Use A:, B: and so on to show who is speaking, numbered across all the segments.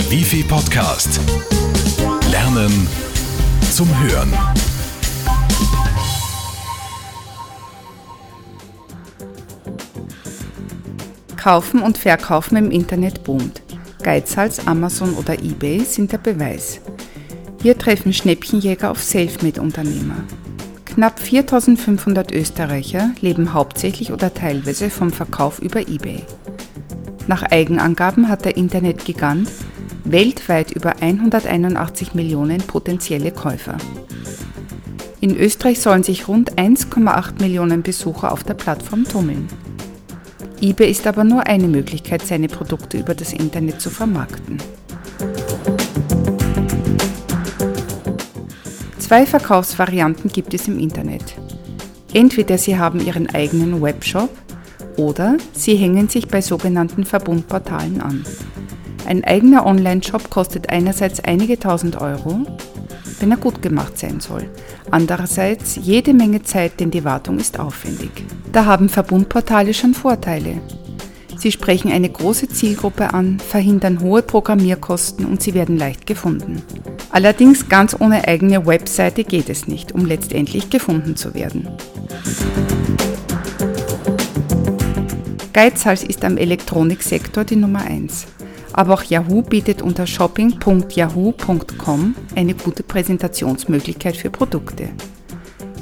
A: Der Wifi Podcast. Lernen zum Hören.
B: Kaufen und Verkaufen im Internet boomt. Geizhals, Amazon oder eBay sind der Beweis. Hier treffen Schnäppchenjäger auf Selfmade-Unternehmer. Knapp 4500 Österreicher leben hauptsächlich oder teilweise vom Verkauf über eBay. Nach Eigenangaben hat der Internetgigant weltweit über 181 Millionen potenzielle Käufer. In Österreich sollen sich rund 1,8 Millionen Besucher auf der Plattform tummeln eBay ist aber nur eine Möglichkeit, seine Produkte über das Internet zu vermarkten. Zwei Verkaufsvarianten gibt es im Internet. Entweder Sie haben Ihren eigenen Webshop oder Sie hängen sich bei sogenannten Verbundportalen an. Ein eigener Online-Shop kostet einerseits einige tausend Euro, wenn er gut gemacht sein soll. Andererseits jede Menge Zeit, denn die Wartung ist aufwendig. Da haben Verbundportale schon Vorteile. Sie sprechen eine große Zielgruppe an, verhindern hohe Programmierkosten und sie werden leicht gefunden. Allerdings ganz ohne eigene Webseite geht es nicht, um letztendlich gefunden zu werden. Geizhals ist am Elektroniksektor die Nummer 1. Aber auch Yahoo bietet unter shopping.yahoo.com eine gute Präsentationsmöglichkeit für Produkte.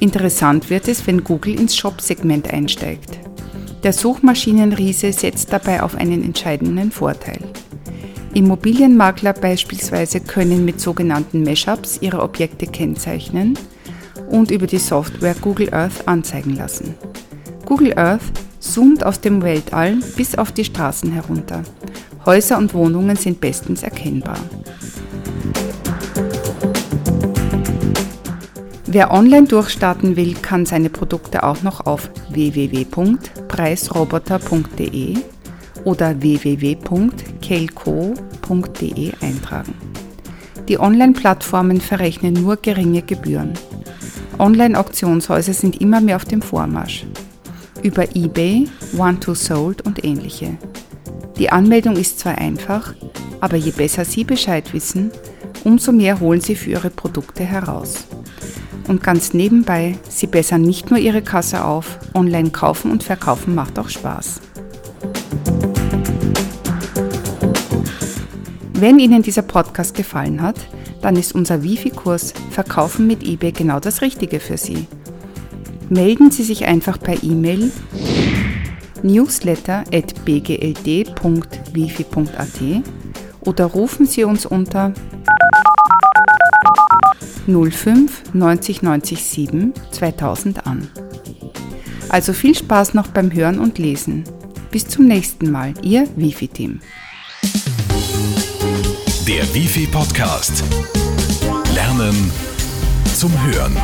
B: Interessant wird es, wenn Google ins Shop-Segment einsteigt. Der Suchmaschinenriese setzt dabei auf einen entscheidenden Vorteil. Immobilienmakler beispielsweise können mit sogenannten Mashups ihre Objekte kennzeichnen und über die Software Google Earth anzeigen lassen. Google Earth zoomt aus dem Weltall bis auf die Straßen herunter. Häuser und Wohnungen sind bestens erkennbar. Wer online durchstarten will, kann seine Produkte auch noch auf www.preisroboter.de oder www.kelco.de eintragen. Die Online-Plattformen verrechnen nur geringe Gebühren. Online-Auktionshäuser sind immer mehr auf dem Vormarsch. Über eBay, One-to-Sold und ähnliche. Die Anmeldung ist zwar einfach, aber je besser Sie Bescheid wissen, umso mehr holen Sie für Ihre Produkte heraus. Und ganz nebenbei, Sie bessern nicht nur Ihre Kasse auf, online kaufen und verkaufen macht auch Spaß. Wenn Ihnen dieser Podcast gefallen hat, dann ist unser Wifi-Kurs Verkaufen mit eBay genau das Richtige für Sie. Melden Sie sich einfach per E-Mail newsletter.bgld.wifi.at oder rufen Sie uns unter 05 90 90 7 2000 an. Also viel Spaß noch beim Hören und Lesen. Bis zum nächsten Mal, Ihr Wifi-Team.
A: Der Wifi Podcast. Lernen zum Hören.